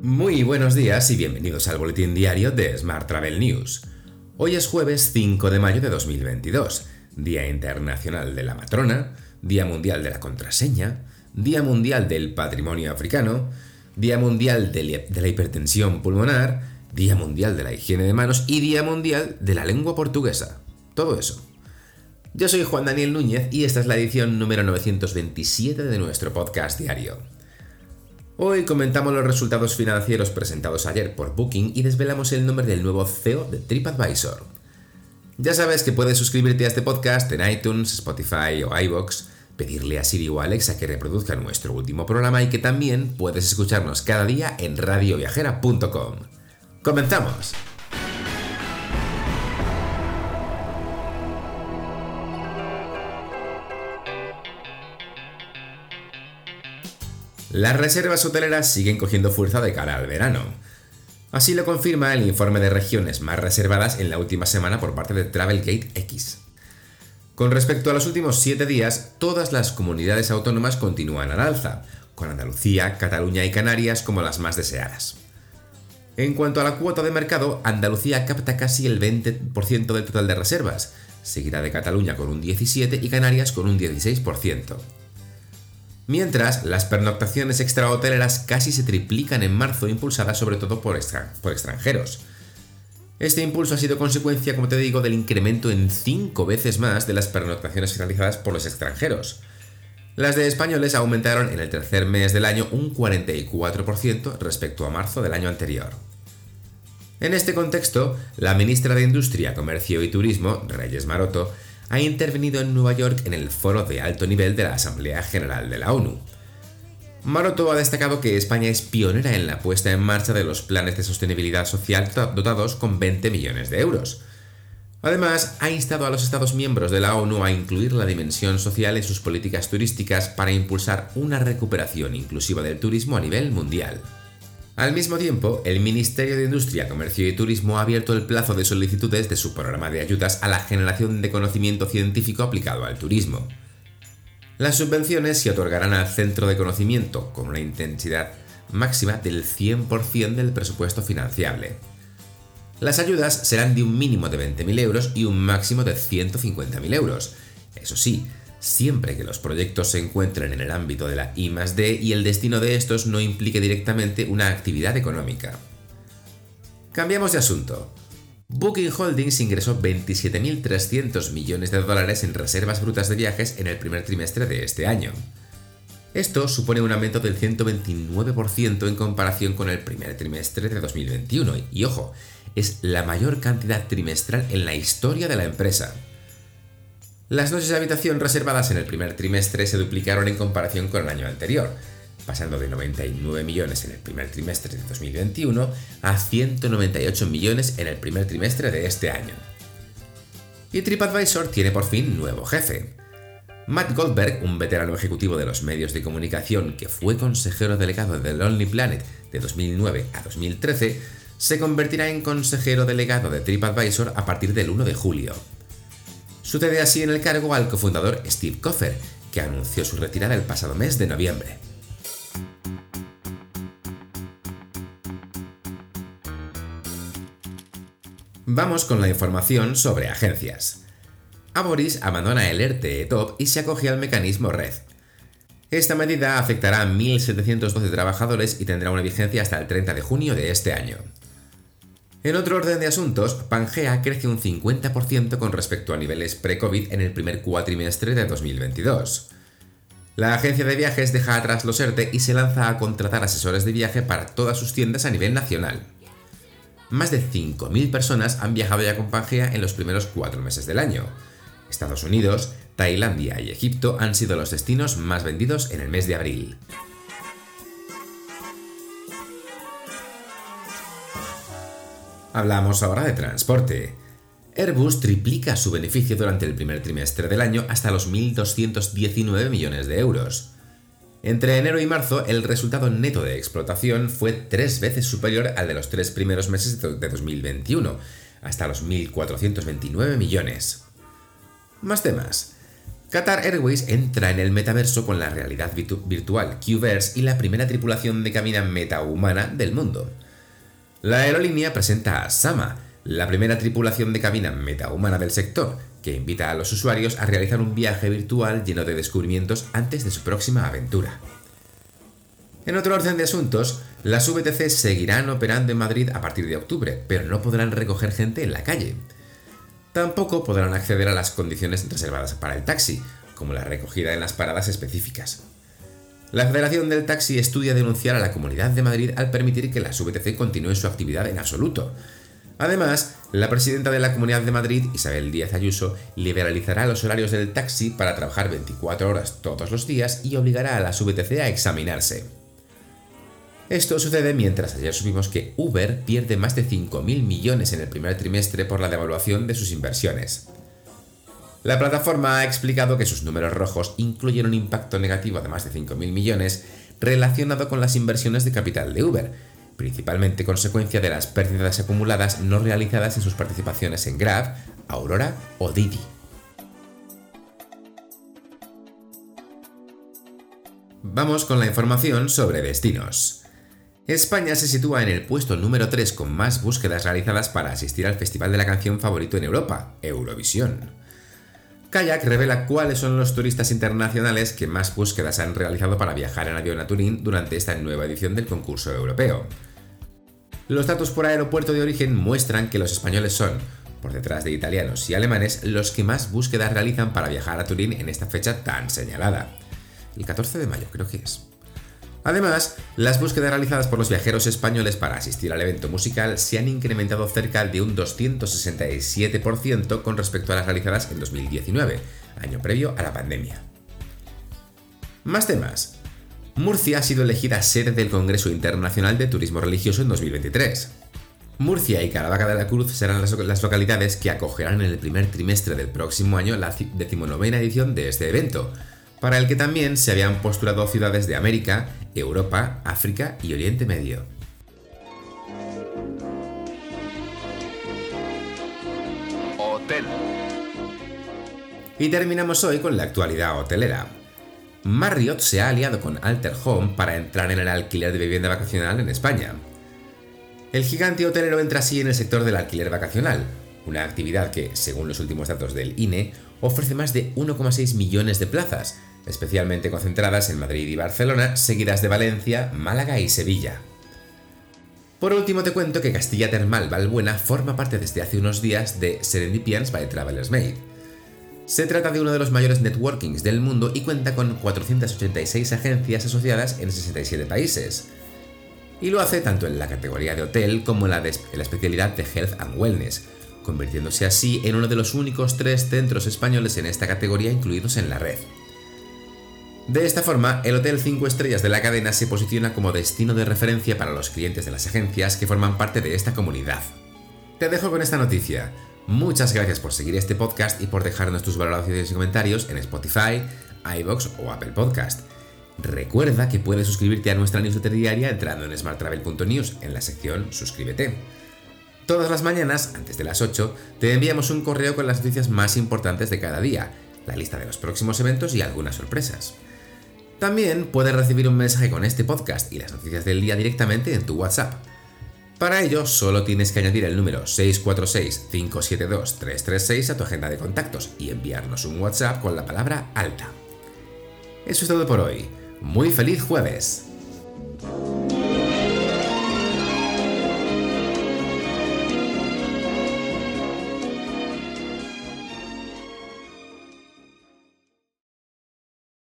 Muy buenos días y bienvenidos al boletín diario de Smart Travel News. Hoy es jueves 5 de mayo de 2022, Día Internacional de la Matrona, Día Mundial de la Contraseña, Día Mundial del Patrimonio Africano, Día Mundial de la Hipertensión Pulmonar, Día Mundial de la Higiene de Manos y Día Mundial de la Lengua Portuguesa. Todo eso. Yo soy Juan Daniel Núñez y esta es la edición número 927 de nuestro podcast diario. Hoy comentamos los resultados financieros presentados ayer por Booking y desvelamos el nombre del nuevo CEO de TripAdvisor. Ya sabes que puedes suscribirte a este podcast en iTunes, Spotify o iBox, pedirle a Siri o Alexa que reproduzca nuestro último programa y que también puedes escucharnos cada día en radioviajera.com. ¡Comenzamos! Las reservas hoteleras siguen cogiendo fuerza de cara al verano. Así lo confirma el informe de regiones más reservadas en la última semana por parte de Travelgate X. Con respecto a los últimos 7 días, todas las comunidades autónomas continúan al alza, con Andalucía, Cataluña y Canarias como las más deseadas. En cuanto a la cuota de mercado, Andalucía capta casi el 20% del total de reservas, seguida de Cataluña con un 17% y Canarias con un 16%. Mientras, las pernoctaciones extrahoteleras casi se triplican en marzo, impulsadas sobre todo por, extranjeros. Este impulso ha sido consecuencia, como te digo, del incremento en 5 veces más de las pernoctaciones realizadas por los extranjeros. Las de españoles aumentaron en el tercer mes del año un 44% respecto a marzo del año anterior. En este contexto, la ministra de Industria, Comercio y Turismo, Reyes Maroto, ha intervenido en Nueva York en el foro de alto nivel de la Asamblea General de la ONU. Maroto ha destacado que España es pionera en la puesta en marcha de los planes de sostenibilidad social dotados con 20 millones de euros. Además, ha instado a los Estados miembros de la ONU a incluir la dimensión social en sus políticas turísticas para impulsar una recuperación inclusiva del turismo a nivel mundial. Al mismo tiempo, el Ministerio de Industria, Comercio y Turismo ha abierto el plazo de solicitudes de su programa de ayudas a la generación de conocimiento científico aplicado al turismo. Las subvenciones se otorgarán al centro de conocimiento con una intensidad máxima del 100% del presupuesto financiable. Las ayudas serán de un mínimo de 20.000 euros y un máximo de 150.000 euros. Eso sí, siempre que los proyectos se encuentren en el ámbito de la I y el destino de estos no implique directamente una actividad económica. Cambiamos de asunto. Booking Holdings ingresó 27.300 millones de dólares en reservas brutas de viajes en el primer trimestre de este año. Esto supone un aumento del 129% en comparación con el primer trimestre de 2021 y, ojo, es la mayor cantidad trimestral en la historia de la empresa. Las noches de habitación reservadas en el primer trimestre se duplicaron en comparación con el año anterior, pasando de 99 millones en el primer trimestre de 2021 a 198 millones en el primer trimestre de este año. Y TripAdvisor tiene por fin nuevo jefe. Matt Goldberg, un veterano ejecutivo de los medios de comunicación que fue consejero delegado de Lonely Planet de 2009 a 2013, se convertirá en consejero delegado de TripAdvisor a partir del 1 de julio. Sucede así en el cargo al cofundador Steve Koffer, que anunció su retirada el pasado mes de noviembre. Vamos con la información sobre agencias. Aboris abandona el ERTE Top y se acoge al mecanismo Red. Esta medida afectará a 1.712 trabajadores y tendrá una vigencia hasta el 30 de junio de este año. En otro orden de asuntos, Pangea crece un 50% con respecto a niveles pre-COVID en el primer cuatrimestre de 2022. La agencia de viajes deja atrás los ERTE y se lanza a contratar asesores de viaje para todas sus tiendas a nivel nacional. Más de 5.000 personas han viajado ya con Pangea en los primeros cuatro meses del año. Estados Unidos, Tailandia y Egipto han sido los destinos más vendidos en el mes de abril. Hablamos ahora de transporte. Airbus triplica su beneficio durante el primer trimestre del año hasta los 1.219 millones de euros. Entre enero y marzo, el resultado neto de explotación fue tres veces superior al de los tres primeros meses de 2021, hasta los 1.429 millones. Más temas. Qatar Airways entra en el metaverso con la realidad virtual Qverse y la primera tripulación de cabina metahumana del mundo. La aerolínea presenta a Sama, la primera tripulación de cabina metahumana del sector, que invita a los usuarios a realizar un viaje virtual lleno de descubrimientos antes de su próxima aventura. En otro orden de asuntos, las VTC seguirán operando en Madrid a partir de octubre, pero no podrán recoger gente en la calle. Tampoco podrán acceder a las condiciones reservadas para el taxi, como la recogida en las paradas específicas. La Federación del Taxi estudia denunciar a la Comunidad de Madrid al permitir que las VTC continúen su actividad en absoluto. Además, la presidenta de la Comunidad de Madrid, Isabel Díaz Ayuso, liberalizará los horarios del taxi para trabajar 24 horas todos los días y obligará a las VTC a examinarse. Esto sucede mientras ayer supimos que Uber pierde más de 5.000 millones en el primer trimestre por la devaluación de sus inversiones. La plataforma ha explicado que sus números rojos incluyen un impacto negativo de más de 5.000 millones relacionado con las inversiones de capital de Uber, principalmente consecuencia de las pérdidas acumuladas no realizadas en sus participaciones en Grab, Aurora o Didi. Vamos con la información sobre destinos. España se sitúa en el puesto número 3 con más búsquedas realizadas para asistir al festival de la canción favorito en Europa, Eurovisión. Kayak revela cuáles son los turistas internacionales que más búsquedas han realizado para viajar en avión a Turín durante esta nueva edición del concurso europeo. Los datos por aeropuerto de origen muestran que los españoles son, por detrás de italianos y alemanes, los que más búsquedas realizan para viajar a Turín en esta fecha tan señalada. El 14 de mayo creo que es. Además, las búsquedas realizadas por los viajeros españoles para asistir al evento musical se han incrementado cerca de un 267% con respecto a las realizadas en 2019, año previo a la pandemia. Más temas. Murcia ha sido elegida sede del Congreso Internacional de Turismo Religioso en 2023. Murcia y Caravaca de la Cruz serán las, localidades que acogerán en el primer trimestre del próximo año la decimonovena edición de este evento, para el que también se habían postulado ciudades de América, Europa, África y Oriente Medio. Hotel. Y terminamos hoy con la actualidad hotelera. Marriott se ha aliado con Alter Home para entrar en el alquiler de vivienda vacacional en España. El gigante hotelero entra así en el sector del alquiler vacacional, una actividad que, según los últimos datos del INE, ofrece más de 1,6 millones de plazas, especialmente concentradas en Madrid y Barcelona, seguidas de Valencia, Málaga y Sevilla. Por último te cuento que Castilla Termal Valbuena forma parte desde hace unos días de Serendipians by Travelers Made. Se trata de uno de los mayores networkings del mundo y cuenta con 486 agencias asociadas en 67 países. Y lo hace tanto en la categoría de hotel como en en la especialidad de Health and Wellness, convirtiéndose así en uno de los únicos tres centros españoles en esta categoría incluidos en la red. De esta forma, el Hotel 5 Estrellas de la cadena se posiciona como destino de referencia para los clientes de las agencias que forman parte de esta comunidad. Te dejo con esta noticia. Muchas gracias por seguir este podcast y por dejarnos tus valoraciones y comentarios en Spotify, iBox o Apple Podcast. Recuerda que puedes suscribirte a nuestra newsletter diaria entrando en smarttravel.news en la sección Suscríbete. Todas las mañanas, antes de las 8, te enviamos un correo con las noticias más importantes de cada día, la lista de los próximos eventos y algunas sorpresas. También puedes recibir un mensaje con este podcast y las noticias del día directamente en tu WhatsApp. Para ello, solo tienes que añadir el número 646-572-336 a tu agenda de contactos y enviarnos un WhatsApp con la palabra alta. Eso es todo por hoy. Muy feliz jueves.